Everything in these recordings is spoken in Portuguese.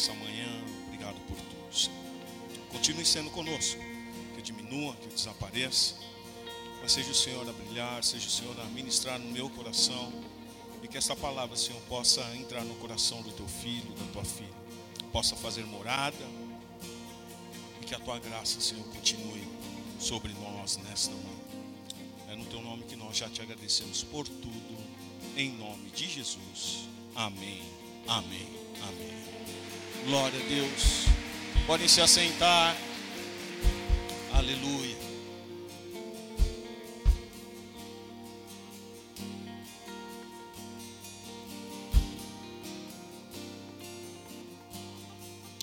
nessa manhã. Obrigado por tudo, Senhor. Continue sendo conosco. Que eu diminua, que eu desapareça. Mas seja o Senhor a brilhar, seja o Senhor a ministrar no meu coração. E que essa palavra, Senhor, possa entrar no coração do teu filho, da tua filha. Possa fazer morada. E que a tua graça, Senhor, continue sobre nós nesta manhã. É no teu nome que nós já te agradecemos por tudo. Em nome de Jesus. Amém. Amém. Amém. Glória a Deus. Podem se assentar. Aleluia.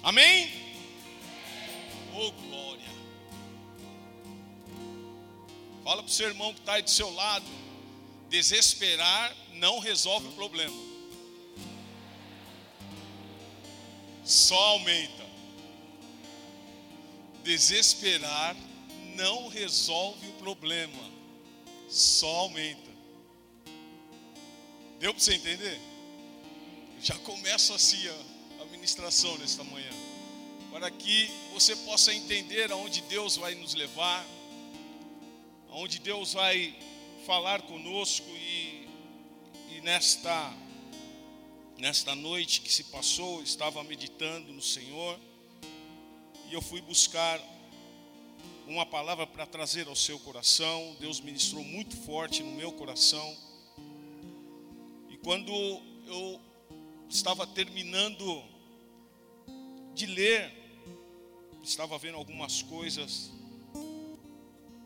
Amém? Oh, glória. Fala para o seu irmão que está aí do seu lado. Desesperar não resolve o problema. Só aumenta. Desesperar não resolve o problema. Só aumenta. Deu para você entender? Já começo assim a, a ministração nesta manhã. Para que você possa entender aonde Deus vai nos levar, aonde Deus vai falar conosco e, e nesta nesta noite que se passou, estava meditando no Senhor e eu fui buscar uma palavra para trazer ao seu coração. Deus ministrou muito forte no meu coração. E quando eu estava terminando de ler, estava vendo algumas coisas,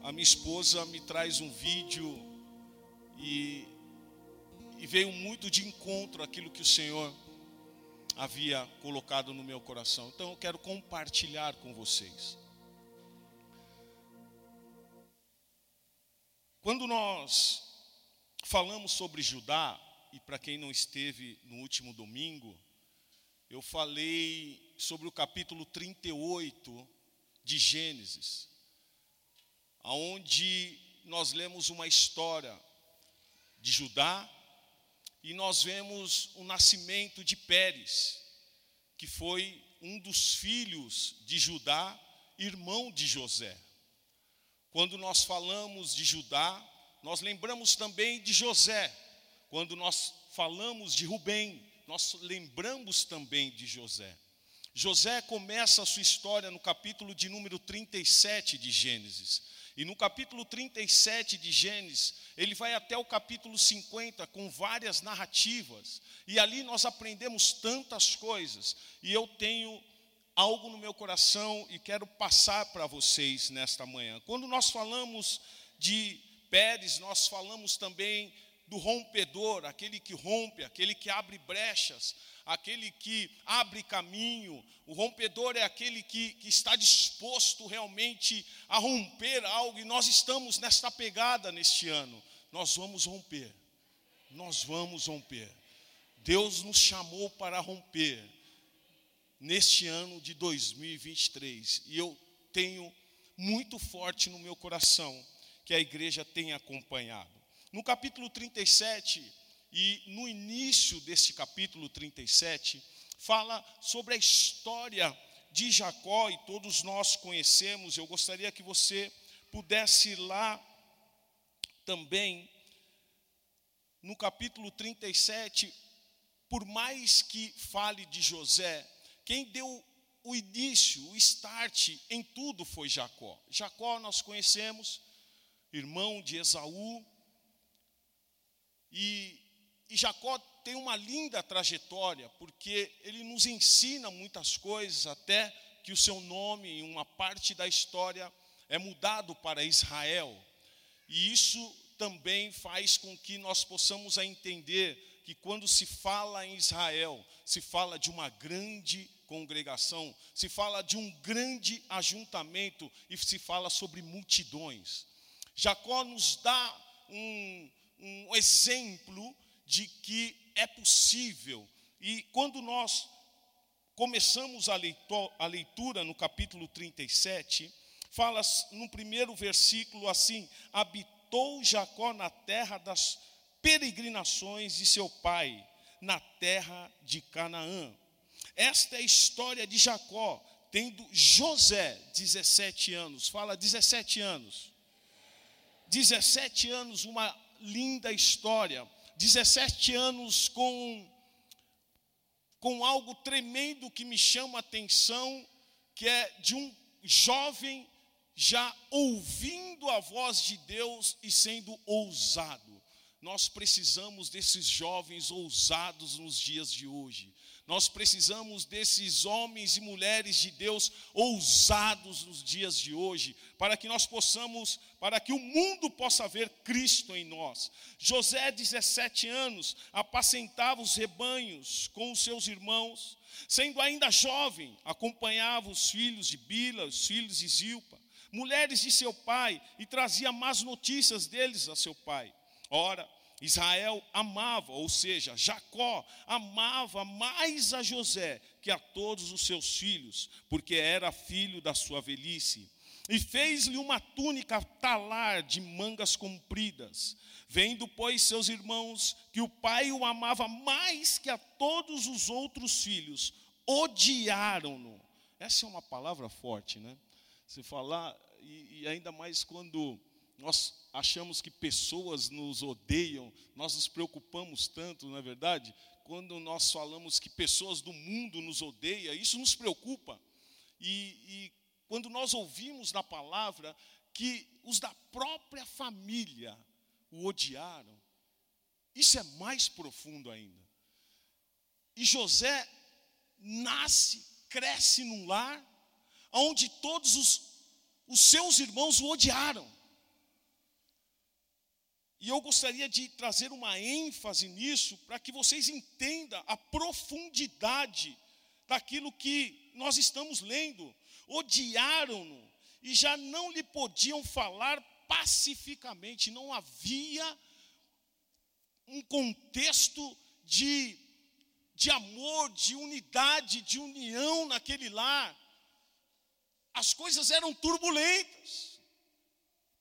a minha esposa me traz um vídeo e e veio muito de encontro aquilo que o Senhor havia colocado no meu coração. Então eu quero compartilhar com vocês. Quando nós falamos sobre Judá, e para quem não esteve no último domingo, eu falei sobre o capítulo 38 de Gênesis, aonde nós lemos uma história de Judá e nós vemos o nascimento de Pérez, que foi um dos filhos de Judá, irmão de José. Quando nós falamos de Judá, nós lembramos também de José. Quando nós falamos de Rubem, nós lembramos também de José. José começa a sua história no capítulo de número 37 de Gênesis. E no capítulo 37 de Gênesis, ele vai até o capítulo 50 com várias narrativas. E ali nós aprendemos tantas coisas. E eu tenho algo no meu coração e quero passar para vocês nesta manhã. Quando nós falamos de Pérez, nós falamos também do rompedor, aquele que rompe, aquele que abre brechas, aquele que abre caminho. O rompedor é aquele que, que está disposto realmente a romper algo, e nós estamos nesta pegada neste ano. Nós vamos romper, nós vamos romper. Deus nos chamou para romper neste ano de 2023, e eu tenho muito forte no meu coração que a igreja tem acompanhado. No capítulo 37, e no início desse capítulo 37, fala sobre a história de Jacó, e todos nós conhecemos. Eu gostaria que você pudesse ir lá também, no capítulo 37, por mais que fale de José, quem deu o início, o start em tudo foi Jacó. Jacó nós conhecemos, irmão de Esaú, e e Jacó tem uma linda trajetória, porque ele nos ensina muitas coisas, até que o seu nome, em uma parte da história, é mudado para Israel. E isso também faz com que nós possamos entender que quando se fala em Israel, se fala de uma grande congregação, se fala de um grande ajuntamento e se fala sobre multidões. Jacó nos dá um, um exemplo de que é possível. E quando nós começamos a leitura, a leitura no capítulo 37, fala no primeiro versículo assim: Habitou Jacó na terra das peregrinações de seu pai, na terra de Canaã. Esta é a história de Jacó, tendo José 17 anos. Fala 17 anos. 17 anos, uma linda história. 17 anos com com algo tremendo que me chama a atenção, que é de um jovem já ouvindo a voz de Deus e sendo ousado. Nós precisamos desses jovens ousados nos dias de hoje. Nós precisamos desses homens e mulheres de Deus ousados nos dias de hoje, para que nós possamos, para que o mundo possa ver Cristo em nós. José, 17 anos, apacentava os rebanhos com os seus irmãos, sendo ainda jovem, acompanhava os filhos de Bila, os filhos de Zilpa, mulheres de seu pai, e trazia más notícias deles a seu pai. Ora, Israel amava, ou seja, Jacó amava mais a José que a todos os seus filhos, porque era filho da sua velhice. E fez-lhe uma túnica talar de mangas compridas. Vendo, pois, seus irmãos que o pai o amava mais que a todos os outros filhos, odiaram-no. Essa é uma palavra forte, né? Você falar, e, e ainda mais quando nós achamos que pessoas nos odeiam, nós nos preocupamos tanto, não é verdade? Quando nós falamos que pessoas do mundo nos odeiam, isso nos preocupa. E, e quando nós ouvimos na palavra que os da própria família o odiaram, isso é mais profundo ainda. E José nasce, cresce num lar onde todos os, os seus irmãos o odiaram. E eu gostaria de trazer uma ênfase nisso para que vocês entendam a profundidade daquilo que nós estamos lendo. Odiaram-no e já não lhe podiam falar pacificamente, não havia um contexto de, de amor, de unidade, de união naquele lar. As coisas eram turbulentas.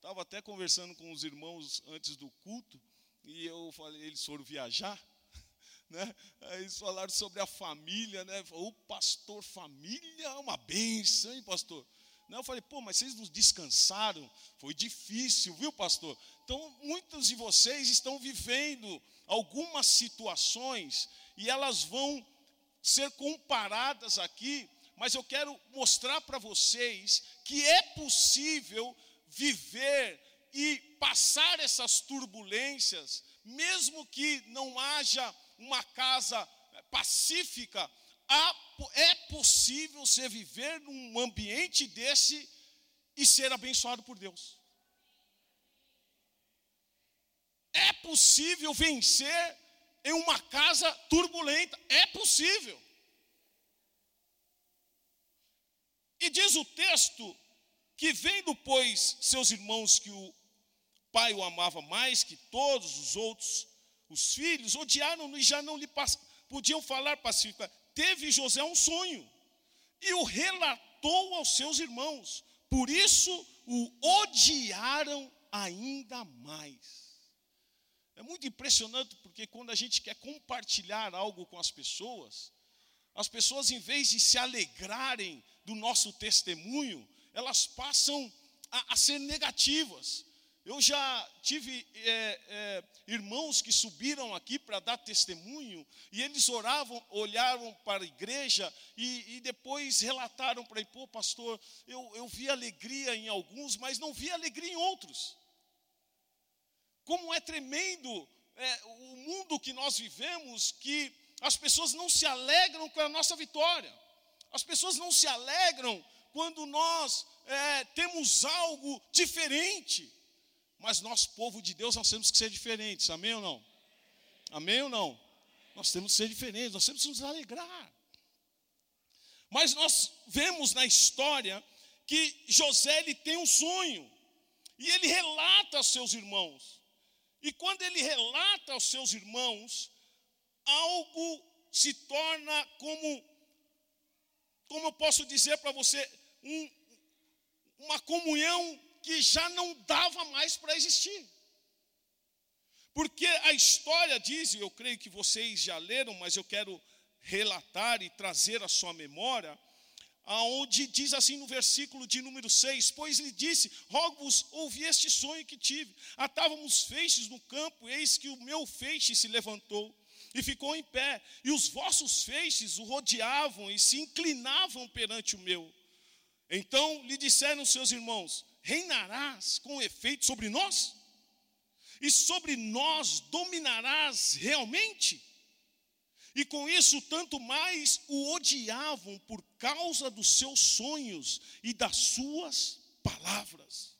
Estava até conversando com os irmãos antes do culto, e eu falei, eles foram viajar, né? Aí eles falaram sobre a família, né? O pastor, família é uma benção, hein, pastor? Né? Eu falei, pô, mas vocês não descansaram? Foi difícil, viu, pastor? Então, muitos de vocês estão vivendo algumas situações e elas vão ser comparadas aqui, mas eu quero mostrar para vocês que é possível viver e passar essas turbulências, mesmo que não haja uma casa pacífica, é possível você viver num ambiente desse e ser abençoado por Deus. É possível vencer em uma casa turbulenta, é possível. E diz o texto que vendo, pois, seus irmãos que o pai o amava mais que todos os outros, os filhos, odiaram-no e já não lhe podiam falar pacificamente. Teve José um sonho e o relatou aos seus irmãos, por isso o odiaram ainda mais. É muito impressionante porque quando a gente quer compartilhar algo com as pessoas, as pessoas, em vez de se alegrarem do nosso testemunho, elas passam a, a ser negativas. Eu já tive é, é, irmãos que subiram aqui para dar testemunho e eles oravam, olhavam para a igreja e, e depois relataram para mim, pô pastor, eu, eu vi alegria em alguns, mas não vi alegria em outros. Como é tremendo é, o mundo que nós vivemos, que as pessoas não se alegram com a nossa vitória, as pessoas não se alegram quando nós é, temos algo diferente. Mas nós, povo de Deus, nós temos que ser diferentes, amém ou não? Amém ou não? Nós temos que ser diferentes, nós temos que nos alegrar. Mas nós vemos na história que José ele tem um sonho, e ele relata aos seus irmãos. E quando ele relata aos seus irmãos, algo se torna como, como eu posso dizer para você, um, uma comunhão que já não dava mais para existir. Porque a história diz, e eu creio que vocês já leram, mas eu quero relatar e trazer à sua memória, aonde diz assim no versículo de número 6: Pois lhe disse: Rogo-vos, ouvi este sonho que tive. Atávamos feixes no campo, eis que o meu feixe se levantou e ficou em pé, e os vossos feixes o rodeavam e se inclinavam perante o meu. Então lhe disseram seus irmãos: Reinarás com efeito sobre nós? E sobre nós dominarás realmente? E com isso, tanto mais o odiavam por causa dos seus sonhos e das suas palavras.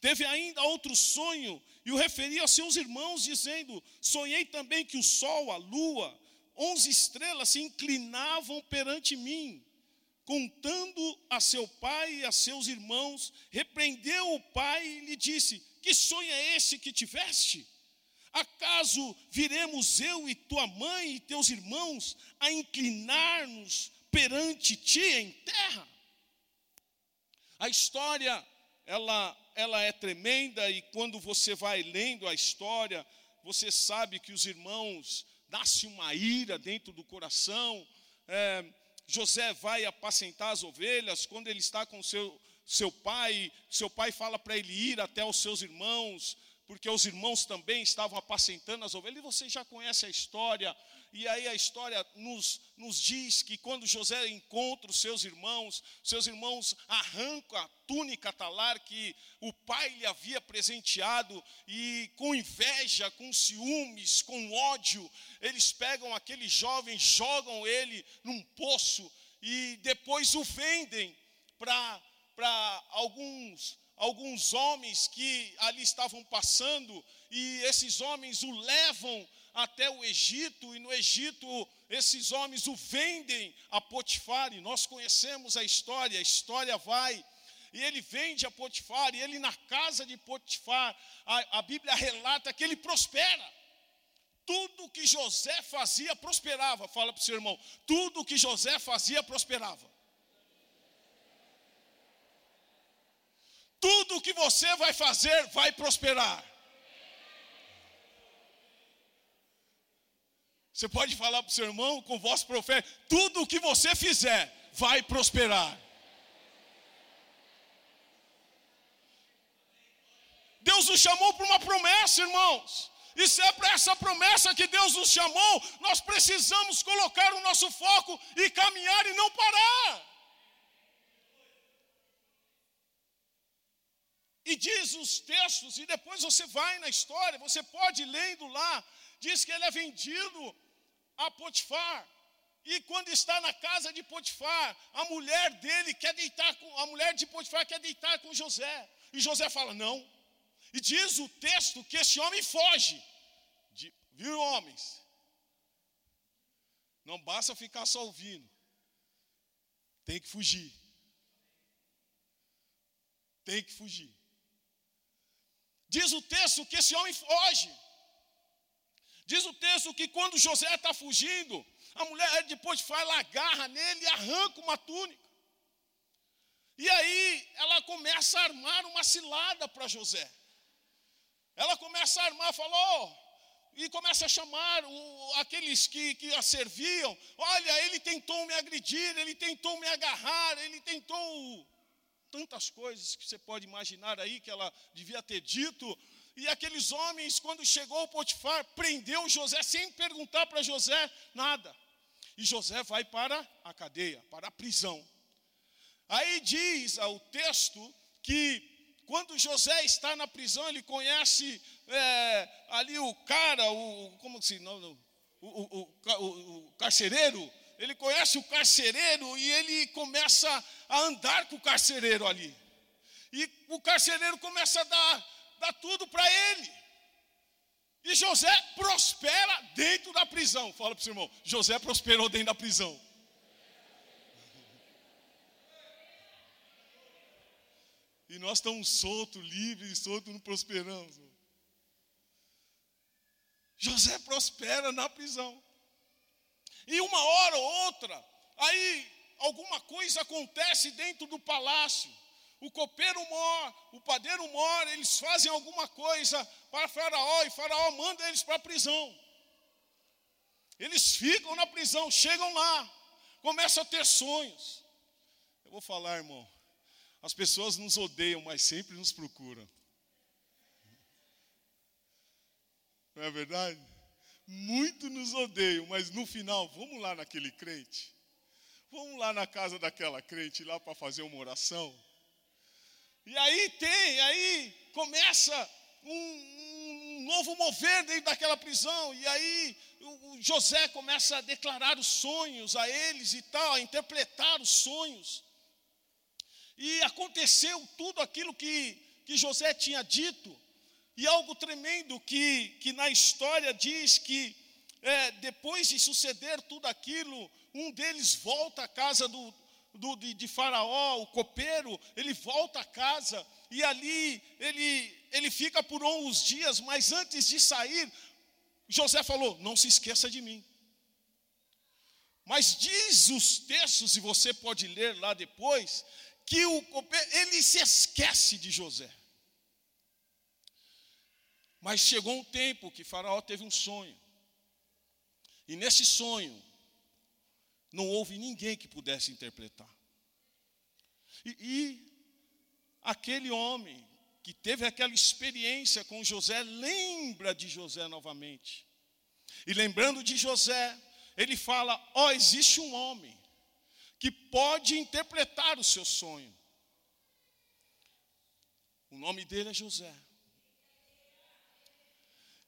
Teve ainda outro sonho e o referia a seus irmãos, dizendo: Sonhei também que o sol, a lua, onze estrelas se inclinavam perante mim. Contando a seu pai e a seus irmãos, repreendeu o pai e lhe disse: Que sonho é esse que tiveste? Acaso viremos eu e tua mãe e teus irmãos a inclinar-nos perante ti em terra? A história, ela, ela é tremenda e quando você vai lendo a história, você sabe que os irmãos nasce uma ira dentro do coração. É, José vai apacentar as ovelhas quando ele está com seu seu pai, seu pai fala para ele ir até os seus irmãos porque os irmãos também estavam apacentando as ovelhas, e você já conhece a história, e aí a história nos, nos diz que quando José encontra os seus irmãos, seus irmãos arrancam a túnica talar que o pai lhe havia presenteado, e com inveja, com ciúmes, com ódio, eles pegam aquele jovem, jogam ele num poço, e depois o vendem para alguns alguns homens que ali estavam passando, e esses homens o levam até o Egito, e no Egito esses homens o vendem a Potifar, e nós conhecemos a história, a história vai. E ele vende a Potifar, e ele na casa de Potifar, a, a Bíblia relata que ele prospera. Tudo que José fazia prosperava. Fala para o seu irmão, tudo que José fazia prosperava. tudo que você vai fazer vai prosperar. Você pode falar para o seu irmão com voz profética: tudo o que você fizer vai prosperar. Deus nos chamou para uma promessa, irmãos. E se é para essa promessa que Deus nos chamou, nós precisamos colocar o nosso foco e caminhar e não parar. E diz os textos, e depois você vai na história, você pode lendo lá, diz que ele é vendido a Potifar. E quando está na casa de Potifar, a mulher dele quer deitar com a mulher de Potifar quer deitar com José. E José fala: "Não". E diz o texto que esse homem foge. De, viu, homens? Não basta ficar só ouvindo. Tem que fugir. Tem que fugir. Diz o texto que esse homem foge. Diz o texto que quando José está fugindo, a mulher depois faz, agarra nele e arranca uma túnica. E aí ela começa a armar uma cilada para José. Ela começa a armar, falou, e começa a chamar o, aqueles que, que a serviam. Olha, ele tentou me agredir, ele tentou me agarrar, ele tentou tantas coisas que você pode imaginar aí que ela devia ter dito. E aqueles homens, quando chegou o Potifar, prendeu José sem perguntar para José nada. E José vai para a cadeia, para a prisão. Aí diz o texto que quando José está na prisão, ele conhece é, ali o cara, o como se não, não o, o, o, o carcereiro, ele conhece o carcereiro e ele começa a andar com o carcereiro ali. E o carcereiro começa a dar, dar tudo para ele. E José prospera dentro da prisão. Fala para o seu irmão, José prosperou dentro da prisão. E nós estamos soltos, livres, soltos, não prosperamos. José prospera na prisão. E uma hora ou outra, aí alguma coisa acontece dentro do palácio. O copeiro mora, o padeiro mora, eles fazem alguma coisa para Faraó e Faraó manda eles para a prisão. Eles ficam na prisão, chegam lá, começam a ter sonhos. Eu vou falar, irmão, as pessoas nos odeiam, mas sempre nos procuram. Não é verdade? Muito nos odeiam, mas no final, vamos lá naquele crente. Vamos lá na casa daquela crente lá para fazer uma oração. E aí tem, aí começa um, um, novo mover dentro daquela prisão. E aí o, José começa a declarar os sonhos a eles e tal, a interpretar os sonhos. E aconteceu tudo aquilo que, que José tinha dito. E algo tremendo que, que na história diz que é, depois de suceder tudo aquilo, um deles volta à casa do, do, de, de, Faraó, o copeiro, ele volta a casa e ali ele, ele fica por uns dias, mas antes de sair, José falou: Não se esqueça de mim. Mas diz os textos, e você pode ler lá depois, que o ele se esquece de José. Mas chegou um tempo que Faraó teve um sonho. E nesse sonho, não houve ninguém que pudesse interpretar. E, e aquele homem que teve aquela experiência com José, lembra de José novamente. E lembrando de José, ele fala: Ó, oh, existe um homem que pode interpretar o seu sonho. O nome dele é José.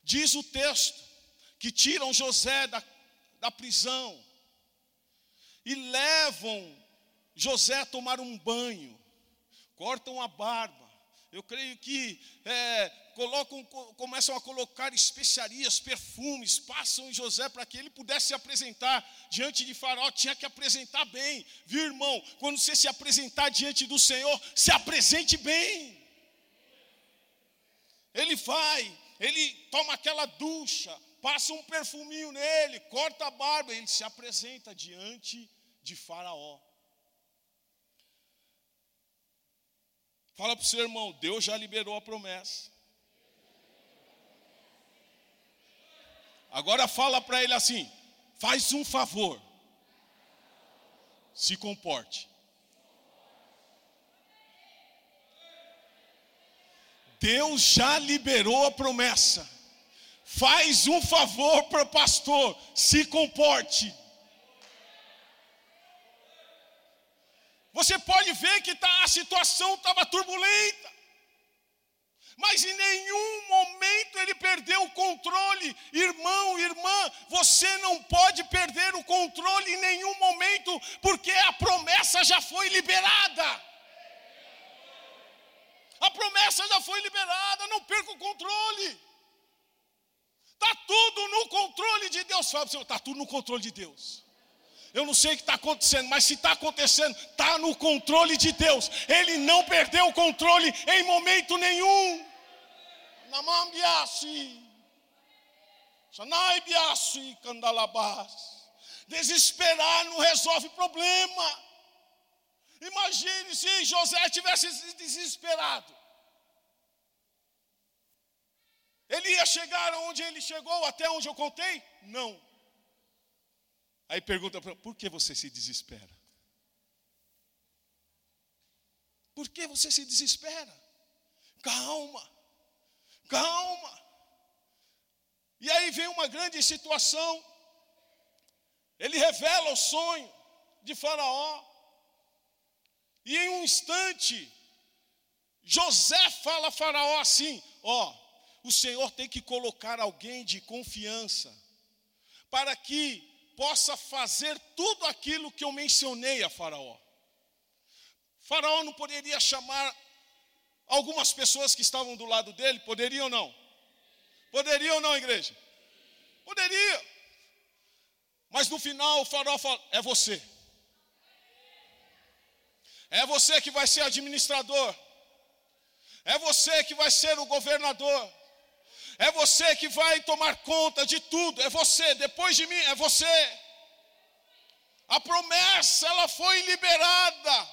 Diz o texto que tiram José da, da prisão e levam José a tomar um banho, cortam a barba. Eu creio que é, colocam, começam a colocar especiarias, perfumes, passam em José para que ele pudesse se apresentar diante de Faraó. Tinha que apresentar bem, viu, irmão? Quando você se apresentar diante do Senhor, se apresente bem. Ele vai, ele toma aquela ducha, passa um perfuminho nele, corta a barba, ele se apresenta diante de Faraó. Fala para o seu irmão, Deus já liberou a promessa. Agora fala para ele assim: faz um favor, se comporte. Deus já liberou a promessa. Faz um favor para o pastor, se comporte. Você pode ver que tá, a situação estava turbulenta, mas em nenhum momento ele perdeu o controle. Irmão, irmã, você não pode perder o controle em nenhum momento, porque a promessa já foi liberada. A promessa já foi liberada, não perca o controle. Está tudo no controle de Deus. Fala para o Senhor, está tudo no controle de Deus. Eu não sei o que está acontecendo, mas se está acontecendo, está no controle de Deus. Ele não perdeu o controle em momento nenhum. Desesperar não resolve problema. Imagine se José tivesse desesperado. Ele ia chegar onde ele chegou, até onde eu contei? Não. Aí pergunta para por que você se desespera? Por que você se desespera? Calma, calma. E aí vem uma grande situação. Ele revela o sonho de Faraó. E em um instante, José fala a Faraó assim: Ó, o Senhor tem que colocar alguém de confiança, para que possa fazer tudo aquilo que eu mencionei a Faraó. Faraó não poderia chamar algumas pessoas que estavam do lado dele? Poderia ou não? Poderia ou não, igreja? Poderia. Mas no final o faraó fala: é você. É você que vai ser administrador. É você que vai ser o governador. É você que vai tomar conta de tudo. É você. Depois de mim, é você. A promessa, ela foi liberada.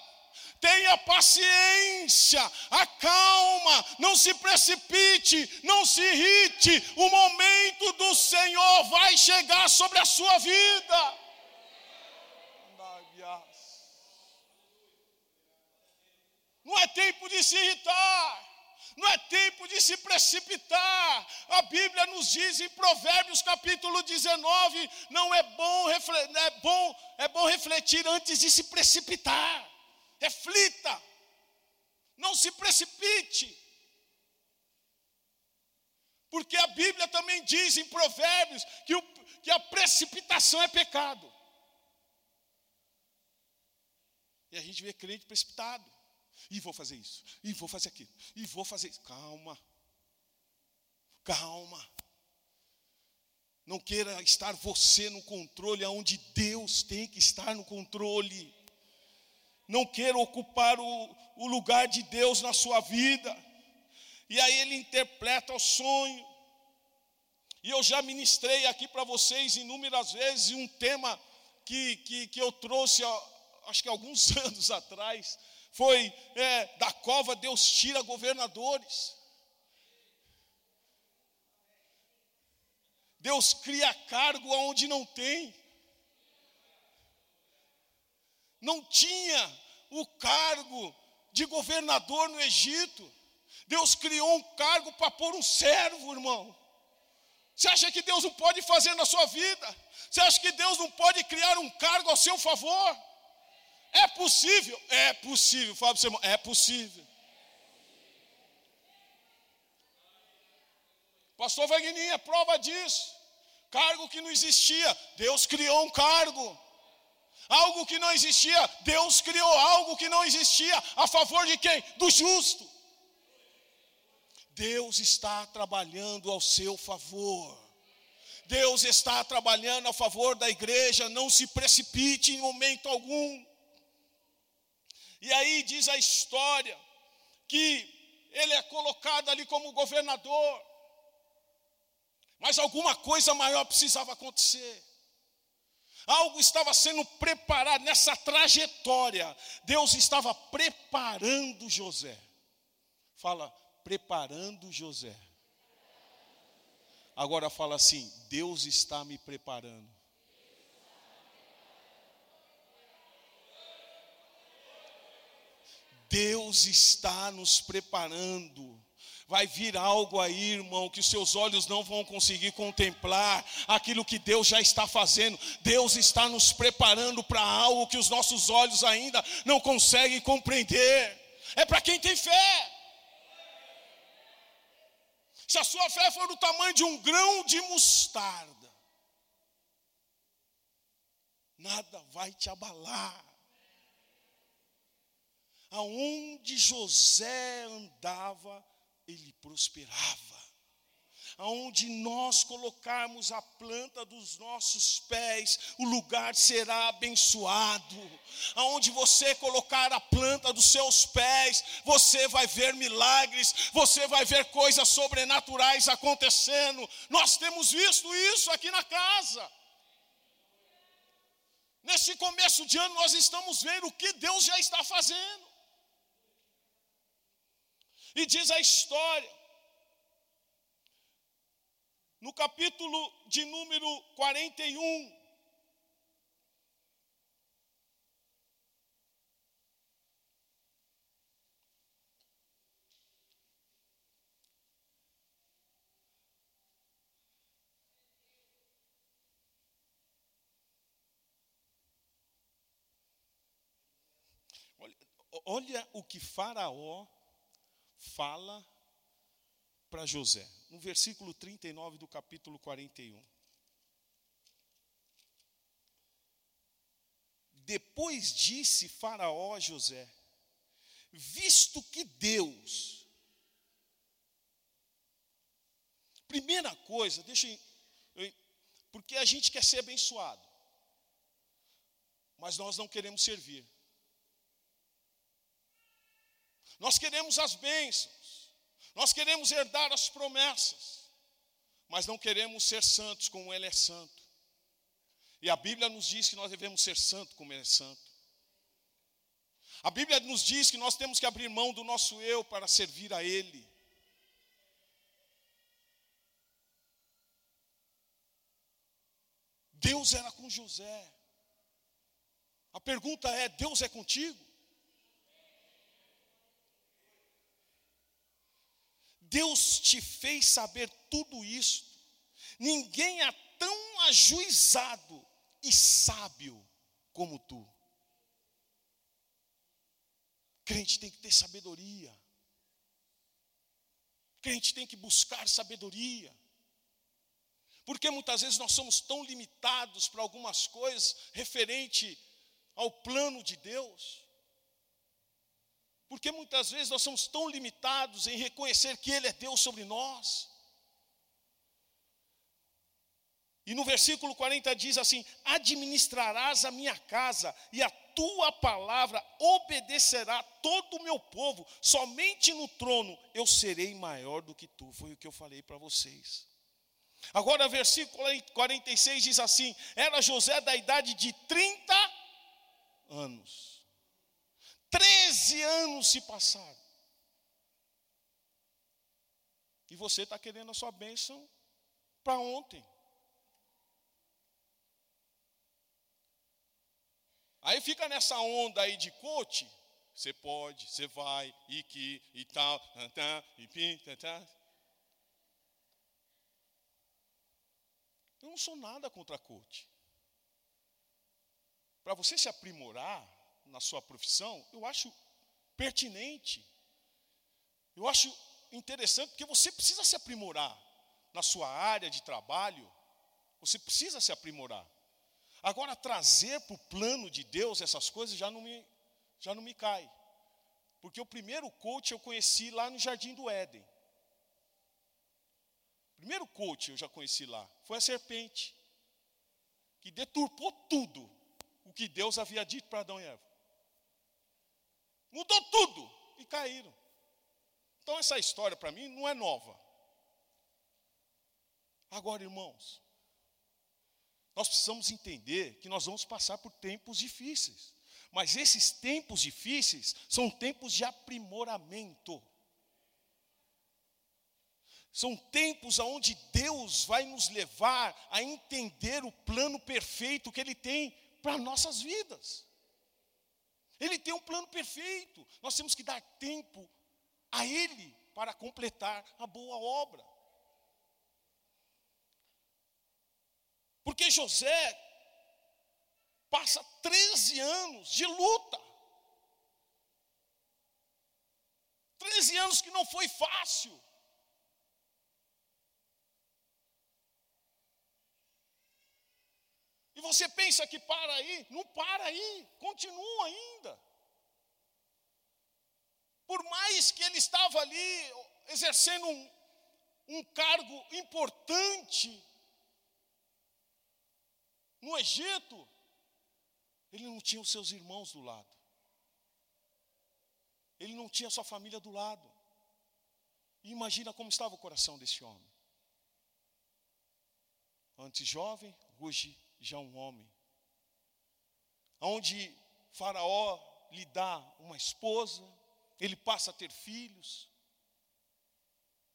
Tenha paciência, acalma, não se precipite, não se irrite. O momento do Senhor vai chegar sobre a sua vida. Não é tempo de se irritar. Não é tempo de se precipitar. A Bíblia nos diz em Provérbios capítulo 19: não é bom, é bom, é bom refletir antes de se precipitar. Reflita. Não se precipite. Porque a Bíblia também diz em Provérbios que, o, que a precipitação é pecado. E a gente vê crente precipitado. E vou fazer isso, e vou fazer aquilo, e vou fazer isso. Calma. Calma. Não queira estar você no controle aonde Deus tem que estar no controle. Não queira ocupar o, o lugar de Deus na sua vida. E aí ele interpreta o sonho. E eu já ministrei aqui para vocês inúmeras vezes um tema que, que, que eu trouxe, acho que alguns anos atrás, foi é, da cova Deus tira governadores. Deus cria cargo aonde não tem. Não tinha o cargo de governador no Egito. Deus criou um cargo para pôr um servo, irmão. Você acha que Deus não pode fazer na sua vida? Você acha que Deus não pode criar um cargo ao seu favor? É possível? É possível. Fala para irmão, é possível. Pastor Wagner é prova disso. Cargo que não existia, Deus criou um cargo. Algo que não existia, Deus criou algo que não existia. A favor de quem? Do justo. Deus está trabalhando ao seu favor. Deus está trabalhando a favor da igreja. Não se precipite em momento algum. E aí diz a história que ele é colocado ali como governador, mas alguma coisa maior precisava acontecer. Algo estava sendo preparado nessa trajetória. Deus estava preparando José. Fala, preparando José. Agora fala assim: Deus está me preparando. Deus está nos preparando. Vai vir algo aí, irmão, que os seus olhos não vão conseguir contemplar aquilo que Deus já está fazendo. Deus está nos preparando para algo que os nossos olhos ainda não conseguem compreender. É para quem tem fé. Se a sua fé for do tamanho de um grão de mostarda, nada vai te abalar aonde José andava, ele prosperava. Aonde nós colocarmos a planta dos nossos pés, o lugar será abençoado. Aonde você colocar a planta dos seus pés, você vai ver milagres, você vai ver coisas sobrenaturais acontecendo. Nós temos visto isso aqui na casa. Nesse começo de ano, nós estamos vendo o que Deus já está fazendo. E diz a história, no capítulo de número 41, Olha o que Faraó fala para José, no versículo 39 do capítulo 41. Depois disse Faraó a José: Visto que Deus. Primeira coisa, deixa eu, porque a gente quer ser abençoado, mas nós não queremos servir. Nós queremos as bênçãos, nós queremos herdar as promessas, mas não queremos ser santos como Ele é santo. E a Bíblia nos diz que nós devemos ser santos como Ele é santo. A Bíblia nos diz que nós temos que abrir mão do nosso eu para servir a Ele. Deus era com José. A pergunta é: Deus é contigo? Deus te fez saber tudo isso. Ninguém é tão ajuizado e sábio como tu. Crente tem que ter sabedoria. Crente tem que buscar sabedoria. Porque muitas vezes nós somos tão limitados para algumas coisas referente ao plano de Deus. Porque muitas vezes nós somos tão limitados em reconhecer que Ele é Deus sobre nós. E no versículo 40 diz assim: Administrarás a minha casa, e a tua palavra obedecerá todo o meu povo, somente no trono eu serei maior do que tu. Foi o que eu falei para vocês. Agora, versículo 46 diz assim: Era José da idade de 30 anos. Treze anos se passaram. E você está querendo a sua bênção para ontem. Aí fica nessa onda aí de coach. Você pode, você vai, e que, e tal, e pim, tá. Eu não sou nada contra coach. Para você se aprimorar na sua profissão, eu acho pertinente. Eu acho interessante porque você precisa se aprimorar na sua área de trabalho. Você precisa se aprimorar. Agora trazer para o plano de Deus essas coisas já não me já não me cai. Porque o primeiro coach eu conheci lá no Jardim do Éden. O primeiro coach eu já conheci lá foi a serpente, que deturpou tudo o que Deus havia dito para Adão e Eva. Mudou tudo e caíram. Então essa história para mim não é nova. Agora, irmãos, nós precisamos entender que nós vamos passar por tempos difíceis. Mas esses tempos difíceis são tempos de aprimoramento. São tempos onde Deus vai nos levar a entender o plano perfeito que Ele tem para nossas vidas. Ele tem um plano perfeito. Nós temos que dar tempo a Ele para completar a boa obra. Porque José passa 13 anos de luta. 13 anos que não foi fácil. E você pensa que para aí? Não para aí, continua ainda. Por mais que ele estava ali exercendo um, um cargo importante no Egito, ele não tinha os seus irmãos do lado. Ele não tinha sua família do lado. E imagina como estava o coração desse homem. Antes jovem, hoje já um homem. Onde Faraó lhe dá uma esposa, ele passa a ter filhos.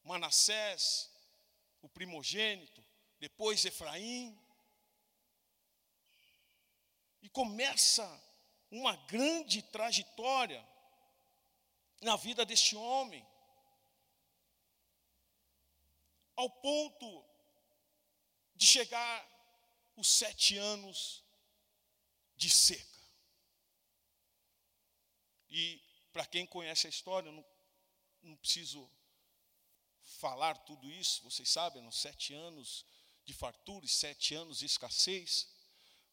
Manassés, o primogênito, depois Efraim. E começa uma grande trajetória na vida deste homem, ao ponto de chegar os sete anos de seca. E para quem conhece a história, não, não preciso falar tudo isso, vocês sabem, nos sete anos de fartura e sete anos de escassez,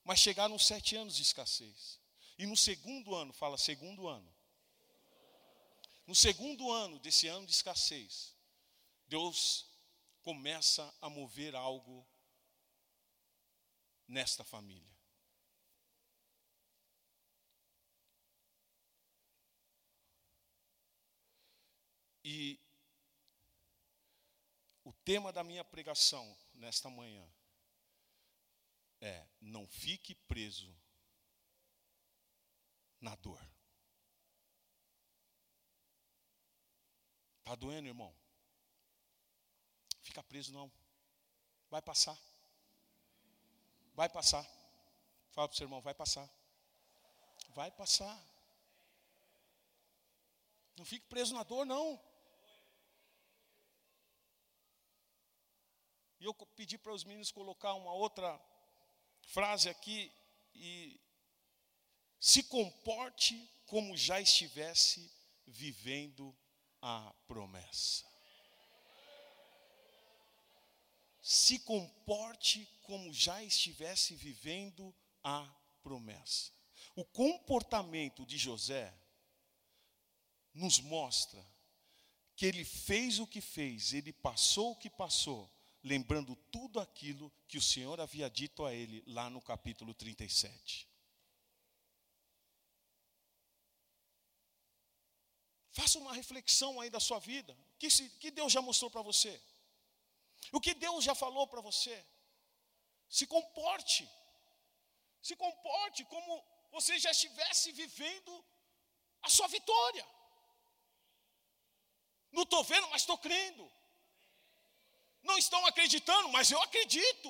mas chegaram sete anos de escassez. E no segundo ano, fala segundo ano. No segundo ano desse ano de escassez, Deus começa a mover algo nesta família. E o tema da minha pregação nesta manhã é: não fique preso na dor. Está doendo, irmão? Fica preso, não. Vai passar. Vai passar. Fala para o seu irmão, vai passar. Vai passar. Não fique preso na dor, não. E eu pedi para os meninos colocar uma outra frase aqui e se comporte como já estivesse vivendo a promessa. Se comporte como já estivesse vivendo a promessa. O comportamento de José nos mostra que ele fez o que fez, ele passou o que passou, lembrando tudo aquilo que o Senhor havia dito a ele lá no capítulo 37. Faça uma reflexão aí da sua vida. O que, que Deus já mostrou para você? O que Deus já falou para você? Se comporte. Se comporte como você já estivesse vivendo a sua vitória. Não estou vendo, mas estou crendo. Não estão acreditando, mas eu acredito.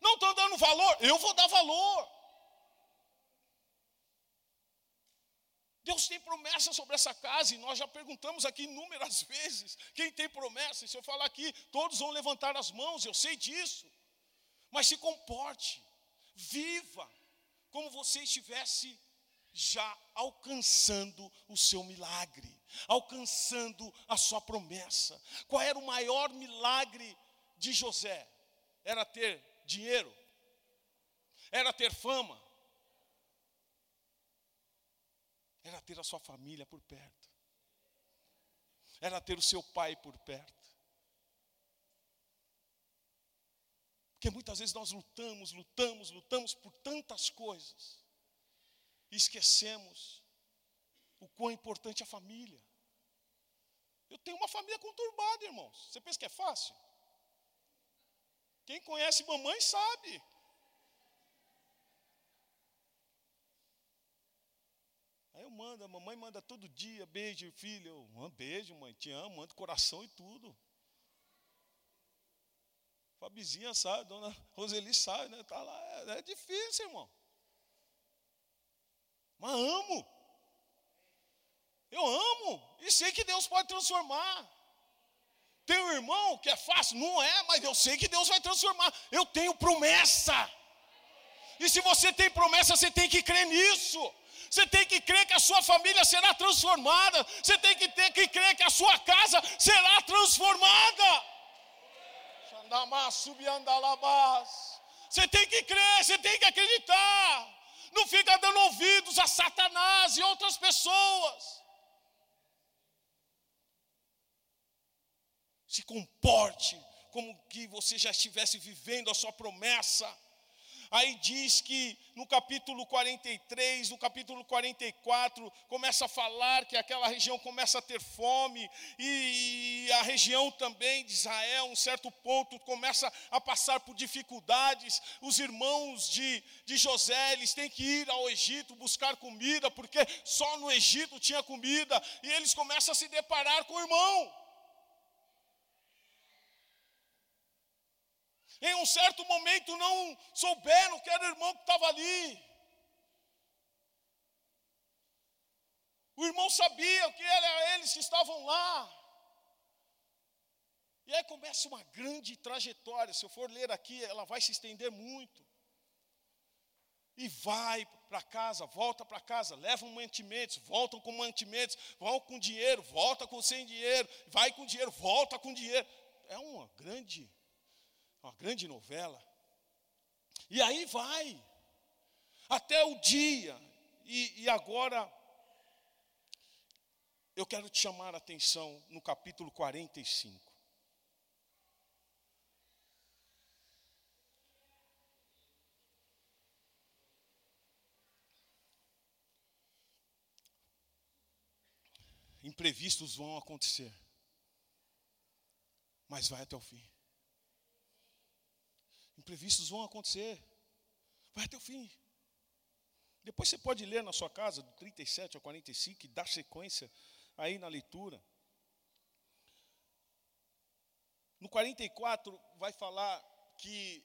Não estão dando valor, eu vou dar valor. Deus tem promessa sobre essa casa e nós já perguntamos aqui inúmeras vezes quem tem promessa. E se eu falar aqui, todos vão levantar as mãos, eu sei disso. Mas se comporte, viva como você estivesse já alcançando o seu milagre, alcançando a sua promessa. Qual era o maior milagre de José? Era ter dinheiro, era ter fama, era ter a sua família por perto, era ter o seu pai por perto. Porque muitas vezes nós lutamos, lutamos, lutamos por tantas coisas, e esquecemos o quão importante é a família. Eu tenho uma família conturbada, irmãos. Você pensa que é fácil? Quem conhece mamãe sabe. Aí eu mando, a mamãe manda todo dia, beijo, filho. Eu, beijo, mãe, te amo, mando coração e tudo. Fabizinha sabe, dona Roseli sabe, né? Tá lá, é, é difícil, irmão. Mas amo. Eu amo e sei que Deus pode transformar. Tem um irmão que é fácil? Não é, mas eu sei que Deus vai transformar. Eu tenho promessa. E se você tem promessa, você tem que crer nisso. Você tem que crer que a sua família será transformada. Você tem que ter que crer que a sua casa será transformada. Você tem que crer, você tem que acreditar. Não fica dando ouvidos a Satanás e outras pessoas. Se comporte como que você já estivesse vivendo a sua promessa. Aí diz que no capítulo 43, no capítulo 44, começa a falar que aquela região começa a ter fome, e a região também de Israel, um certo ponto, começa a passar por dificuldades. Os irmãos de, de José, eles têm que ir ao Egito buscar comida, porque só no Egito tinha comida, e eles começam a se deparar com o irmão. Em um certo momento não souberam que era o irmão que estava ali. O irmão sabia que era eles que estavam lá. E aí começa uma grande trajetória. Se eu for ler aqui, ela vai se estender muito. E vai para casa, volta para casa, levam mantimentos, voltam com mantimentos, vão com dinheiro, volta com sem dinheiro, vai com dinheiro, volta com dinheiro. É uma grande uma grande novela. E aí vai, até o dia, e, e agora eu quero te chamar a atenção no capítulo 45. Imprevistos vão acontecer, mas vai até o fim. Imprevistos vão acontecer. Vai até o fim. Depois você pode ler na sua casa, do 37 ao 45, e dar sequência aí na leitura. No 44 vai falar que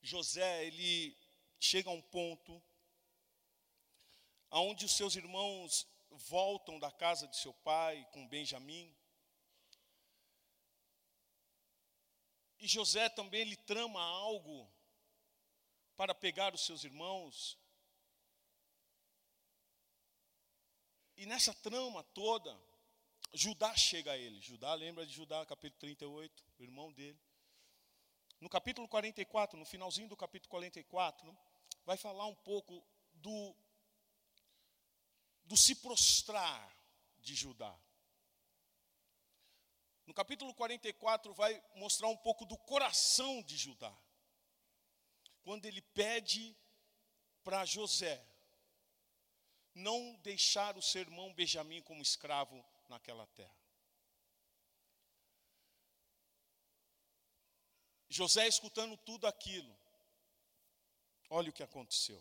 José, ele chega a um ponto aonde os seus irmãos voltam da casa de seu pai com Benjamim. E José também ele trama algo para pegar os seus irmãos. E nessa trama toda, Judá chega a ele. Judá, lembra de Judá, capítulo 38, o irmão dele. No capítulo 44, no finalzinho do capítulo 44, vai falar um pouco do, do se prostrar de Judá. No capítulo 44 vai mostrar um pouco do coração de Judá. Quando ele pede para José não deixar o seu irmão Benjamim como escravo naquela terra. José escutando tudo aquilo, olha o que aconteceu.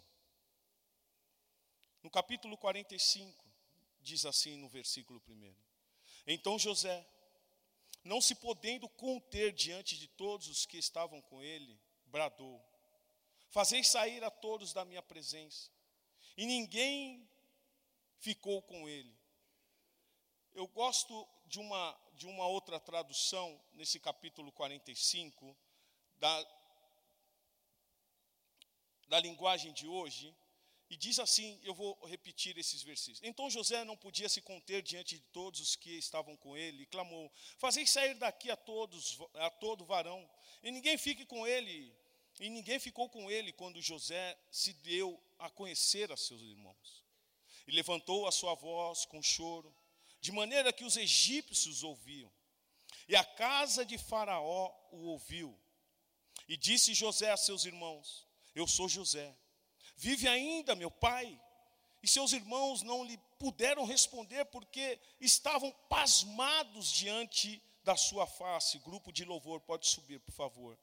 No capítulo 45, diz assim no versículo 1: Então José, não se podendo conter diante de todos os que estavam com ele, bradou: Fazei sair a todos da minha presença. E ninguém ficou com ele. Eu gosto de uma, de uma outra tradução, nesse capítulo 45, da, da linguagem de hoje, e diz assim: eu vou repetir esses versículos. Então José não podia se conter diante de todos os que estavam com ele, e clamou: Fazei sair daqui a todos, a todo varão, e ninguém fique com ele. E ninguém ficou com ele quando José se deu a conhecer a seus irmãos. E levantou a sua voz com choro, de maneira que os egípcios ouviam. E a casa de Faraó o ouviu. E disse José a seus irmãos: Eu sou José. Vive ainda meu pai? E seus irmãos não lhe puderam responder porque estavam pasmados diante da sua face. Grupo de louvor, pode subir, por favor.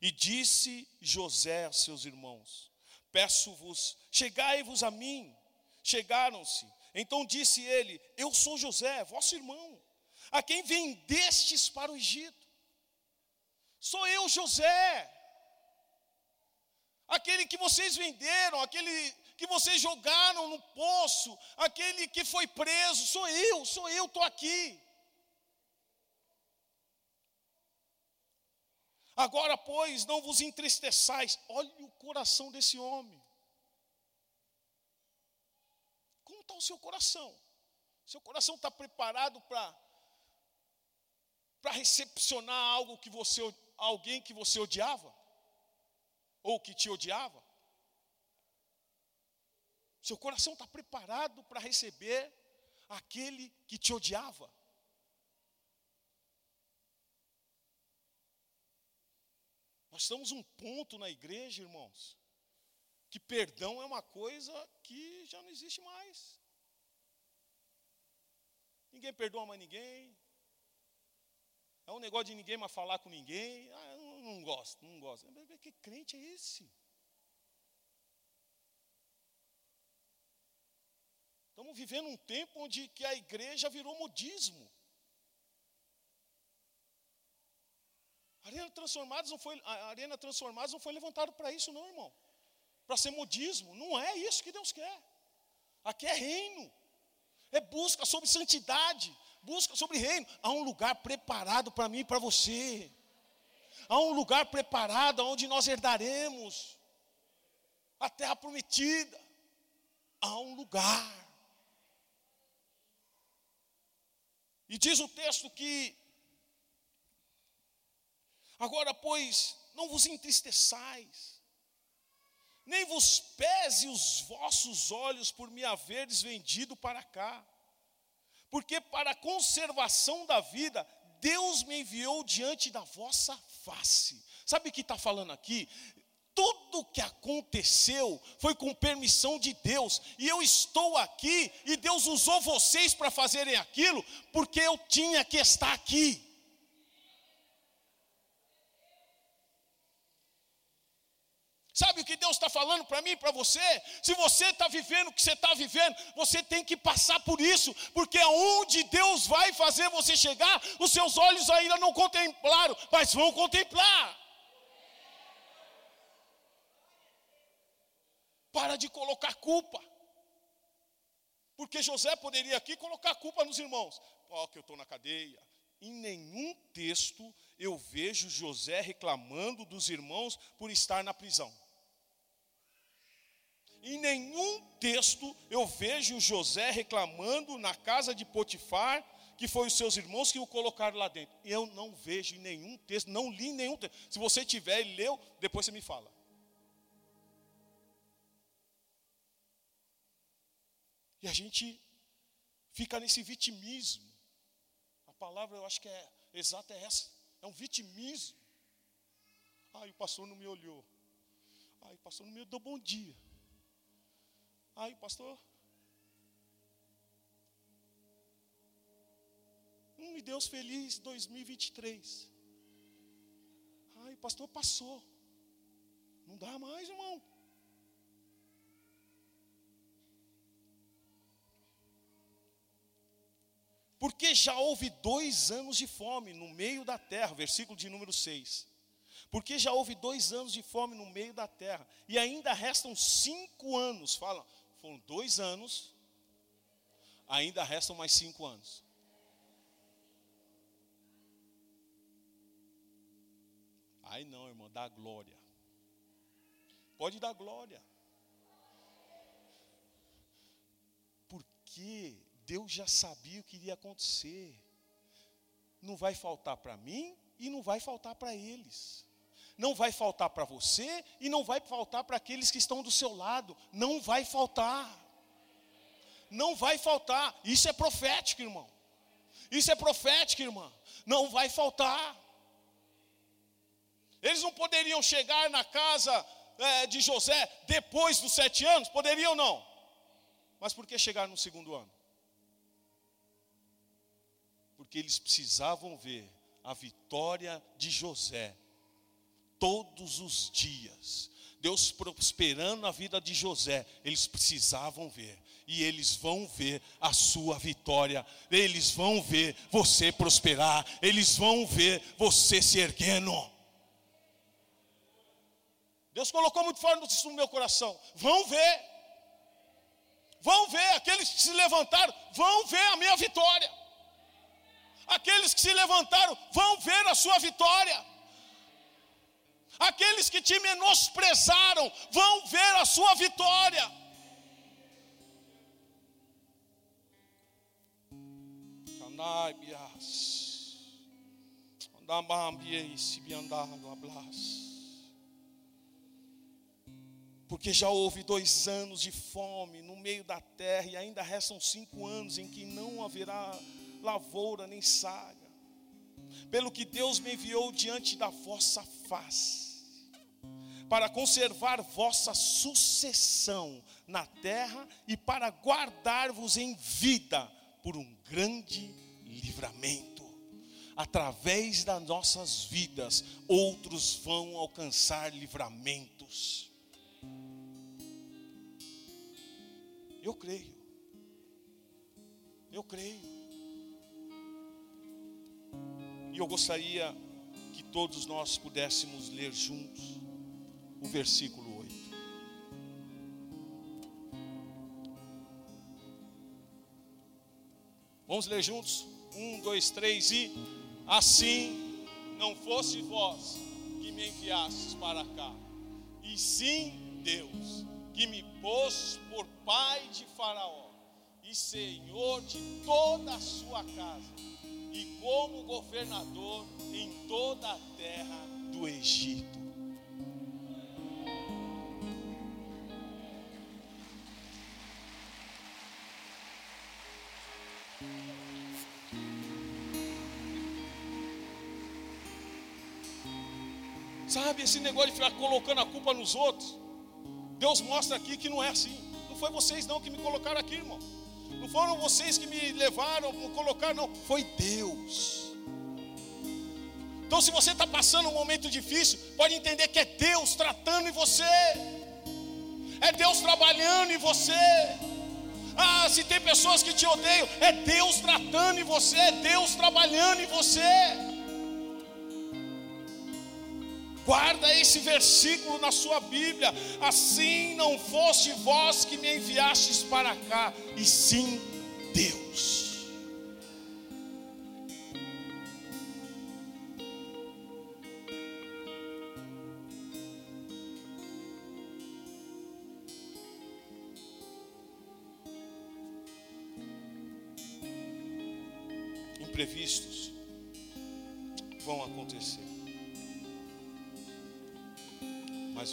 E disse José a seus irmãos: Peço-vos, chegai-vos a mim. Chegaram-se então disse ele: Eu sou José, vosso irmão, a quem vendestes para o Egito. Sou eu, José, aquele que vocês venderam, aquele que vocês jogaram no poço, aquele que foi preso, sou eu, sou eu, estou aqui. Agora, pois, não vos entristeçais. Olhe o coração desse homem. está o seu coração? Seu coração está preparado para para recepcionar algo que você alguém que você odiava ou que te odiava? Seu coração está preparado para receber aquele que te odiava? Nós estamos um ponto na igreja, irmãos, que perdão é uma coisa que já não existe mais. Ninguém perdoa mais ninguém. É um negócio de ninguém mais falar com ninguém. Ah, não, não gosto, não gosto. Que crente é esse? Estamos vivendo um tempo onde que a igreja virou modismo. Arena Transformados não foi, a Arena Transformados não foi levantado para isso, não, irmão. Para ser modismo. Não é isso que Deus quer. Aqui é reino é busca sobre santidade, busca sobre reino. Há um lugar preparado para mim e para você. Há um lugar preparado onde nós herdaremos a terra prometida. Há um lugar. E diz o texto que agora pois não vos entristeçais nem vos pese os vossos olhos por me haveres vendido para cá, porque para a conservação da vida, Deus me enviou diante da vossa face. Sabe o que está falando aqui? Tudo que aconteceu foi com permissão de Deus, e eu estou aqui, e Deus usou vocês para fazerem aquilo, porque eu tinha que estar aqui. Sabe o que Deus está falando para mim, para você? Se você está vivendo o que você está vivendo, você tem que passar por isso, porque aonde Deus vai fazer você chegar, os seus olhos ainda não contemplaram, mas vão contemplar. Para de colocar culpa. Porque José poderia aqui colocar culpa nos irmãos. Ó, oh, que eu estou na cadeia. Em nenhum texto eu vejo José reclamando dos irmãos por estar na prisão. Em nenhum texto eu vejo José reclamando na casa de Potifar, que foi os seus irmãos que o colocaram lá dentro. Eu não vejo em nenhum texto, não li em nenhum texto. Se você tiver e leu, depois você me fala. E a gente fica nesse vitimismo. A palavra eu acho que é exata é essa. É um vitimismo. Ai, o pastor não me olhou. Ai, o pastor não me deu bom dia. Ai, pastor. Hum, e Deus feliz 2023. Ai, pastor passou. Não dá mais, irmão. Porque já houve dois anos de fome no meio da terra, versículo de número 6. Porque já houve dois anos de fome no meio da terra, e ainda restam cinco anos. Fala, foram dois anos, ainda restam mais cinco anos. Ai não, irmão, dá glória. Pode dar glória. Porque Deus já sabia o que iria acontecer. Não vai faltar para mim e não vai faltar para eles. Não vai faltar para você e não vai faltar para aqueles que estão do seu lado. Não vai faltar. Não vai faltar. Isso é profético, irmão. Isso é profético, irmã. Não vai faltar. Eles não poderiam chegar na casa é, de José depois dos sete anos? Poderiam não. Mas por que chegar no segundo ano? porque eles precisavam ver a vitória de José todos os dias. Deus prosperando a vida de José, eles precisavam ver. E eles vão ver a sua vitória, eles vão ver você prosperar, eles vão ver você se erguendo. Deus colocou muito forte isso no meu coração. Vão ver, vão ver, aqueles que se levantaram, vão ver a minha vitória aqueles que se levantaram vão ver a sua vitória. Aqueles que te menosprezaram vão ver a sua vitória. Porque já houve dois anos de fome no meio da terra, e ainda restam cinco anos em que não haverá lavoura nem saga. Pelo que Deus me enviou diante da vossa face, para conservar vossa sucessão na terra e para guardar-vos em vida por um grande livramento. Através das nossas vidas, outros vão alcançar livramentos. Eu creio. Eu creio. E eu gostaria que todos nós pudéssemos ler juntos o versículo 8. Vamos ler juntos? Um, dois, três e assim não fosse vós que me enviastes para cá, e sim Deus que me pôs por pai de Faraó e senhor de toda a sua casa e como governador em toda a terra do Egito. Sabe, esse negócio de ficar colocando a culpa nos outros. Deus mostra aqui que não é assim. Não foi vocês não que me colocaram aqui, irmão. Não foram vocês que me levaram, me colocaram, não. Foi Deus. Então, se você está passando um momento difícil, pode entender que é Deus tratando em você, é Deus trabalhando em você. Ah, se tem pessoas que te odeiam, é Deus tratando em você, é Deus trabalhando em você. Guarda esse versículo na sua Bíblia. Assim não foste vós que me enviastes para cá, e sim Deus.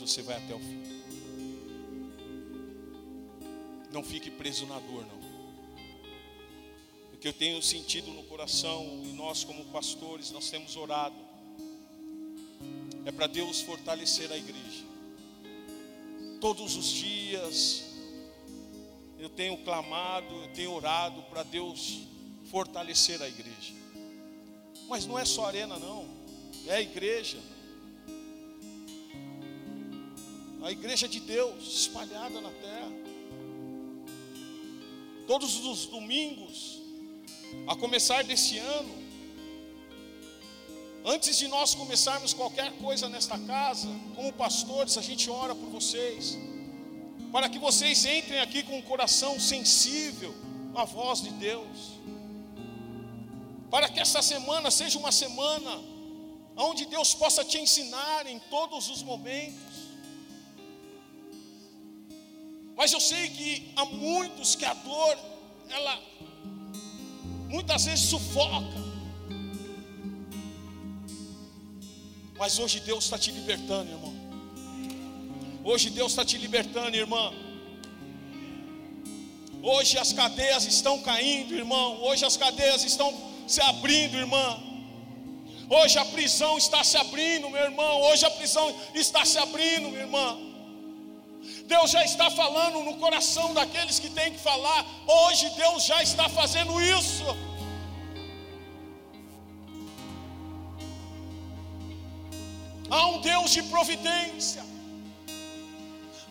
Você vai até o fim. Não fique preso na dor, não. O que eu tenho sentido no coração, e nós, como pastores, nós temos orado, é para Deus fortalecer a igreja. Todos os dias, eu tenho clamado, eu tenho orado para Deus fortalecer a igreja. Mas não é só arena, não, é a igreja. A igreja de Deus espalhada na terra. Todos os domingos, a começar desse ano, antes de nós começarmos qualquer coisa nesta casa, como pastores, a gente ora por vocês, para que vocês entrem aqui com um coração sensível à voz de Deus, para que essa semana seja uma semana onde Deus possa te ensinar em todos os momentos Mas eu sei que há muitos que a dor, ela muitas vezes sufoca. Mas hoje Deus está te libertando, irmão. Hoje Deus está te libertando, irmã. Hoje as cadeias estão caindo, irmão. Hoje as cadeias estão se abrindo, irmã. Hoje a prisão está se abrindo, meu irmão. Hoje a prisão está se abrindo, minha irmã. Deus já está falando no coração daqueles que têm que falar. Hoje Deus já está fazendo isso. Há um Deus de providência.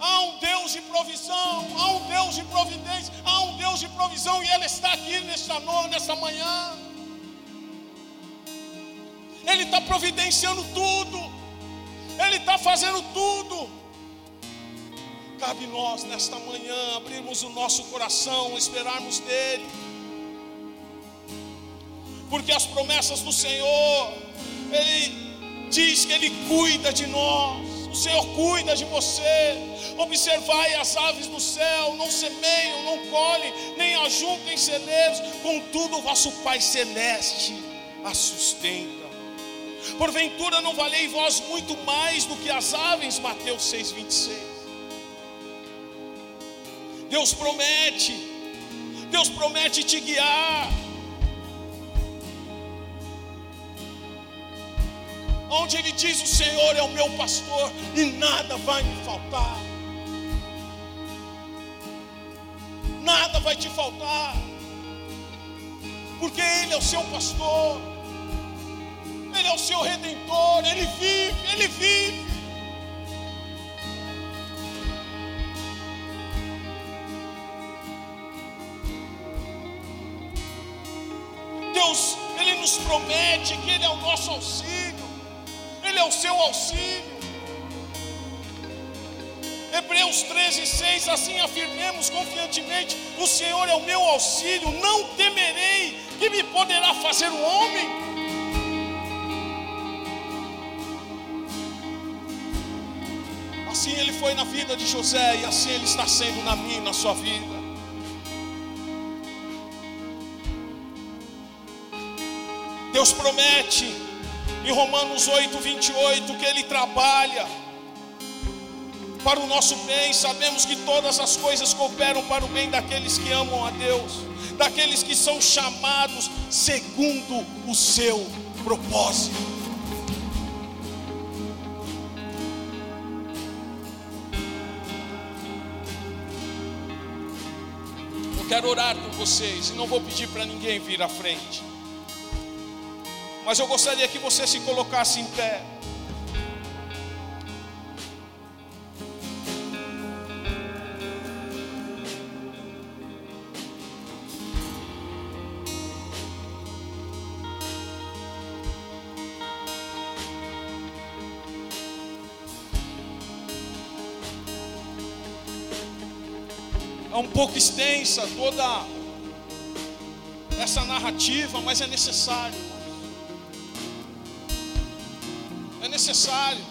Há um Deus de provisão, há um Deus de providência, há um Deus de provisão e Ele está aqui nesta noite, nessa manhã. Ele está providenciando tudo, Ele está fazendo tudo. Cabe nós nesta manhã abrirmos o nosso coração, esperarmos dEle, porque as promessas do Senhor, Ele diz que Ele cuida de nós, o Senhor cuida de você. Observai as aves do céu, não semeiam, não colhem, nem ajuntem celeiros, contudo, vosso Pai Celeste a sustenta. Porventura não valei vós muito mais do que as aves, Mateus 6,26. Deus promete, Deus promete te guiar. Onde Ele diz: O Senhor é o meu pastor e nada vai me faltar. Nada vai te faltar, porque Ele é o seu pastor, Ele é o seu redentor, Ele vive, Ele vive. Promete que Ele é o nosso auxílio, Ele é o seu auxílio. Hebreus 13, 6, assim afirmemos confiantemente: O Senhor é o meu auxílio, não temerei, que me poderá fazer o homem. Assim ele foi na vida de José, e assim ele está sendo na minha na sua vida. Deus promete em Romanos 8, 28 que Ele trabalha para o nosso bem. Sabemos que todas as coisas cooperam para o bem daqueles que amam a Deus, daqueles que são chamados segundo o seu propósito. Eu quero orar com vocês e não vou pedir para ninguém vir à frente. Mas eu gostaria que você se colocasse em pé. É um pouco extensa toda essa narrativa, mas é necessário. Necessário.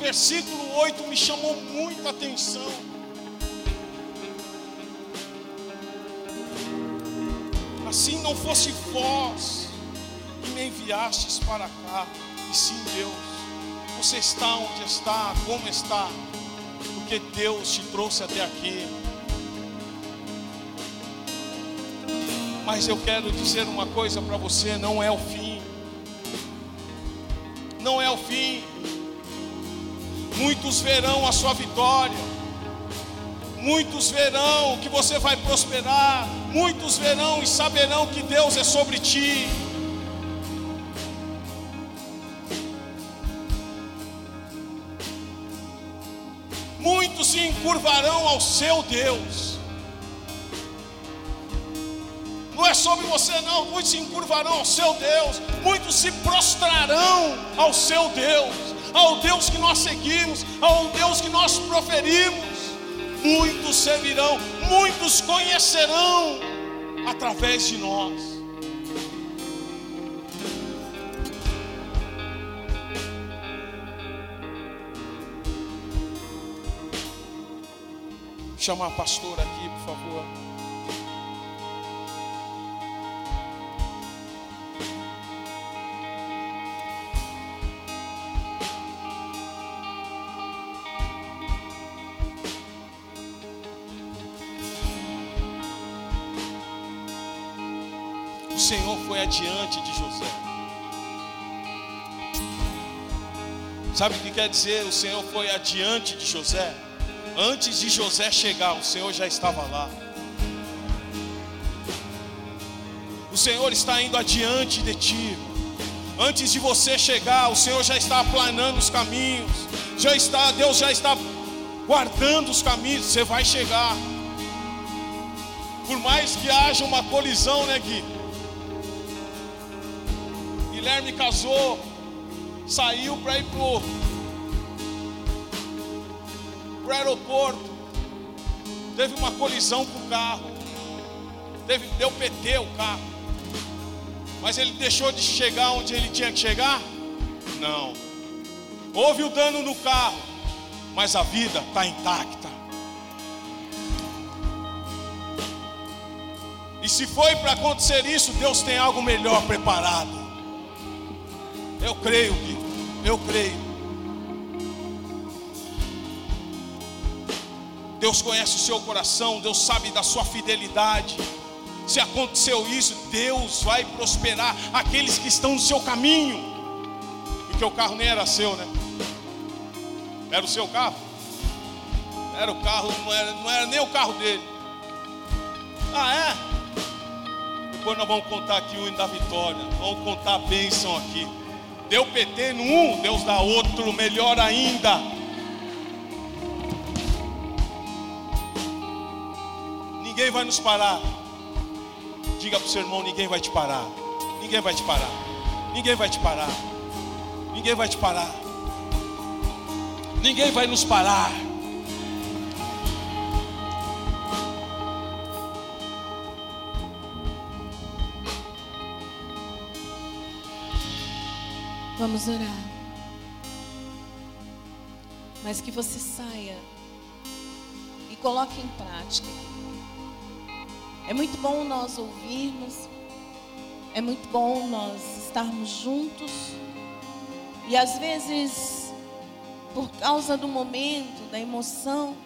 Versículo 8 me chamou muita atenção. Assim não fosse vós que me enviastes para cá, e sim Deus. Você está onde está, como está, porque Deus te trouxe até aqui. Mas eu quero dizer uma coisa para você: não é o fim. Não é o fim. Muitos verão a sua vitória. Muitos verão que você vai prosperar. Muitos verão e saberão que Deus é sobre ti. Muitos se encurvarão ao seu Deus. Sobre você, não. Muitos se encurvarão ao seu Deus, muitos se prostrarão ao seu Deus, ao Deus que nós seguimos, ao Deus que nós proferimos. Muitos servirão, muitos conhecerão através de nós. Chamar a pastora aqui, por favor. Senhor foi adiante de José. Sabe o que quer dizer? O Senhor foi adiante de José. Antes de José chegar, o Senhor já estava lá. O Senhor está indo adiante de ti. Antes de você chegar, o Senhor já está aplanando os caminhos. Já está, Deus já está guardando os caminhos. Você vai chegar. Por mais que haja uma colisão, né, Gui? Guilherme casou, saiu para ir pro, pro aeroporto. Teve uma colisão com o carro. Teve, deu PT o carro. Mas ele deixou de chegar onde ele tinha que chegar? Não. Houve o dano no carro, mas a vida está intacta. E se foi para acontecer isso, Deus tem algo melhor preparado. Eu creio, Guido. Eu creio. Deus conhece o seu coração, Deus sabe da sua fidelidade. Se aconteceu isso, Deus vai prosperar aqueles que estão no seu caminho. Porque o carro nem era seu, né? Era o seu carro? Era o carro, não era, não era nem o carro dele. Ah, é? Depois nós vamos contar aqui o da vitória. Vamos contar a bênção aqui. Deu PT num, Deus dá outro, melhor ainda. Ninguém vai nos parar. Diga para o seu irmão: ninguém vai te parar. Ninguém vai te parar. Ninguém vai te parar. Ninguém vai te parar. Ninguém vai nos parar. Vamos orar. Mas que você saia e coloque em prática. É muito bom nós ouvirmos, é muito bom nós estarmos juntos. E às vezes, por causa do momento, da emoção,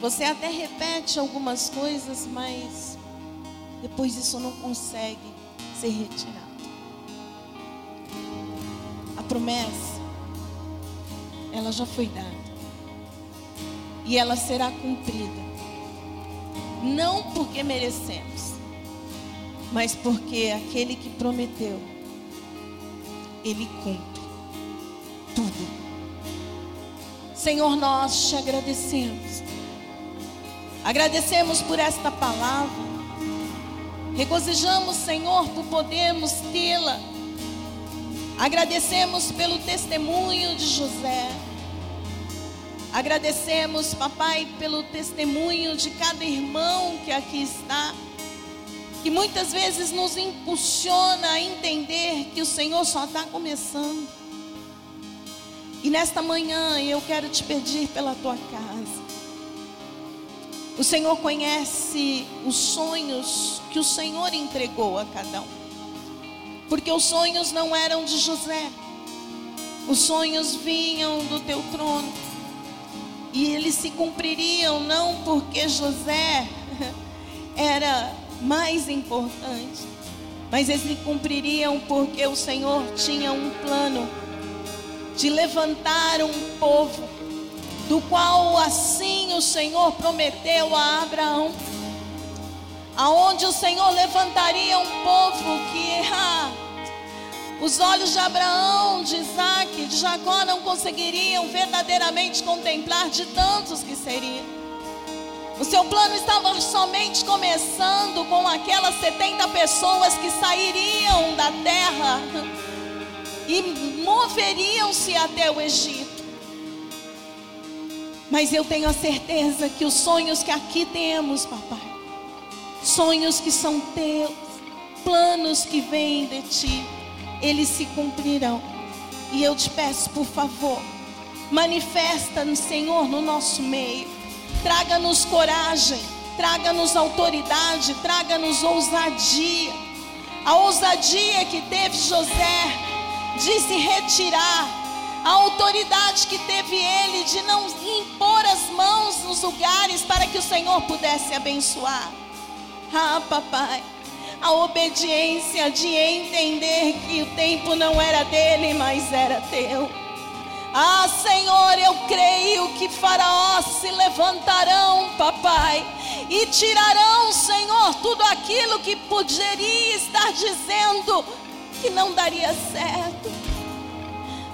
você até repete algumas coisas, mas depois isso não consegue ser retirado promessa, ela já foi dada. E ela será cumprida. Não porque merecemos, mas porque aquele que prometeu, ele cumpre tudo. Senhor, nós te agradecemos. Agradecemos por esta palavra. Regozijamos, Senhor, por podermos tê-la. Agradecemos pelo testemunho de José. Agradecemos, papai, pelo testemunho de cada irmão que aqui está, que muitas vezes nos impulsiona a entender que o Senhor só está começando. E nesta manhã eu quero te pedir pela tua casa. O Senhor conhece os sonhos que o Senhor entregou a cada um. Porque os sonhos não eram de José, os sonhos vinham do teu trono. E eles se cumpririam não porque José era mais importante, mas eles se cumpririam porque o Senhor tinha um plano de levantar um povo, do qual assim o Senhor prometeu a Abraão, aonde o Senhor levantaria um povo que ah, os olhos de Abraão, de Isaac, de Jacó não conseguiriam verdadeiramente contemplar de tantos que seriam. O seu plano estava somente começando com aquelas 70 pessoas que sairiam da terra e moveriam-se até o Egito. Mas eu tenho a certeza que os sonhos que aqui temos, papai, sonhos que são teus, planos que vêm de ti, eles se cumprirão. E eu te peço, por favor, manifesta no Senhor no nosso meio. Traga-nos coragem, traga-nos autoridade, traga-nos ousadia. A ousadia que teve José de se retirar, a autoridade que teve ele de não impor as mãos nos lugares para que o Senhor pudesse abençoar. Ah, papai, a obediência de entender que o tempo não era dele, mas era teu. Ah, Senhor, eu creio que faraós se levantarão, papai, e tirarão, Senhor, tudo aquilo que poderia estar dizendo que não daria certo.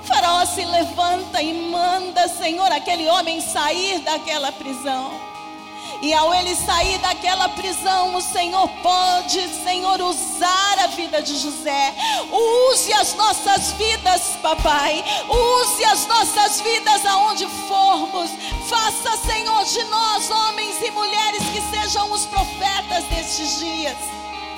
Faraó se levanta e manda, Senhor, aquele homem sair daquela prisão. E ao ele sair daquela prisão, o Senhor pode, Senhor, usar a vida de José. Use as nossas vidas, papai. Use as nossas vidas aonde formos. Faça, Senhor, de nós, homens e mulheres, que sejam os profetas destes dias.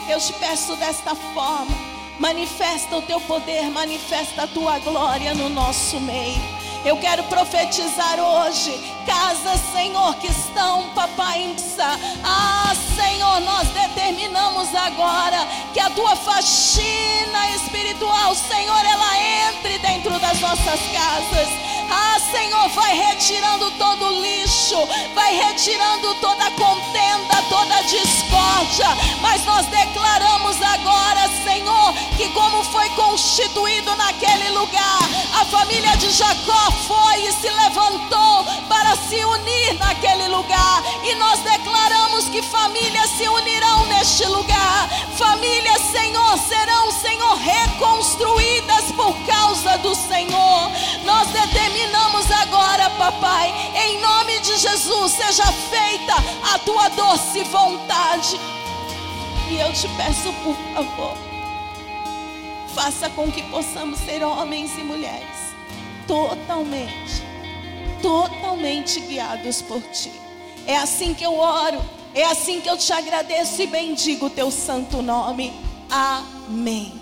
Eu te peço desta forma. Manifesta o teu poder, manifesta a tua glória no nosso meio. Eu quero profetizar hoje. Casas, Senhor, que estão, papai, Ah, Senhor, nós determinamos agora que a tua faxina espiritual, Senhor, ela entre dentro das nossas casas. Ah, Senhor, vai retirando todo o lixo, vai retirando toda contenda, toda discórdia. Mas nós declaramos agora, Senhor, que como foi constituído naquele lugar, a família de Jacó foi e se levantou para se unir naquele lugar. E nós declaramos que famílias se unirão neste lugar. Famílias, Senhor, serão, Senhor, reconstruídas por causa do Senhor. Nós determinamos agora, papai, em nome de Jesus, seja feita a tua doce vontade. E eu te peço, por favor, faça com que possamos ser homens e mulheres totalmente, totalmente guiados por ti. É assim que eu oro, é assim que eu te agradeço e bendigo o teu santo nome. Amém.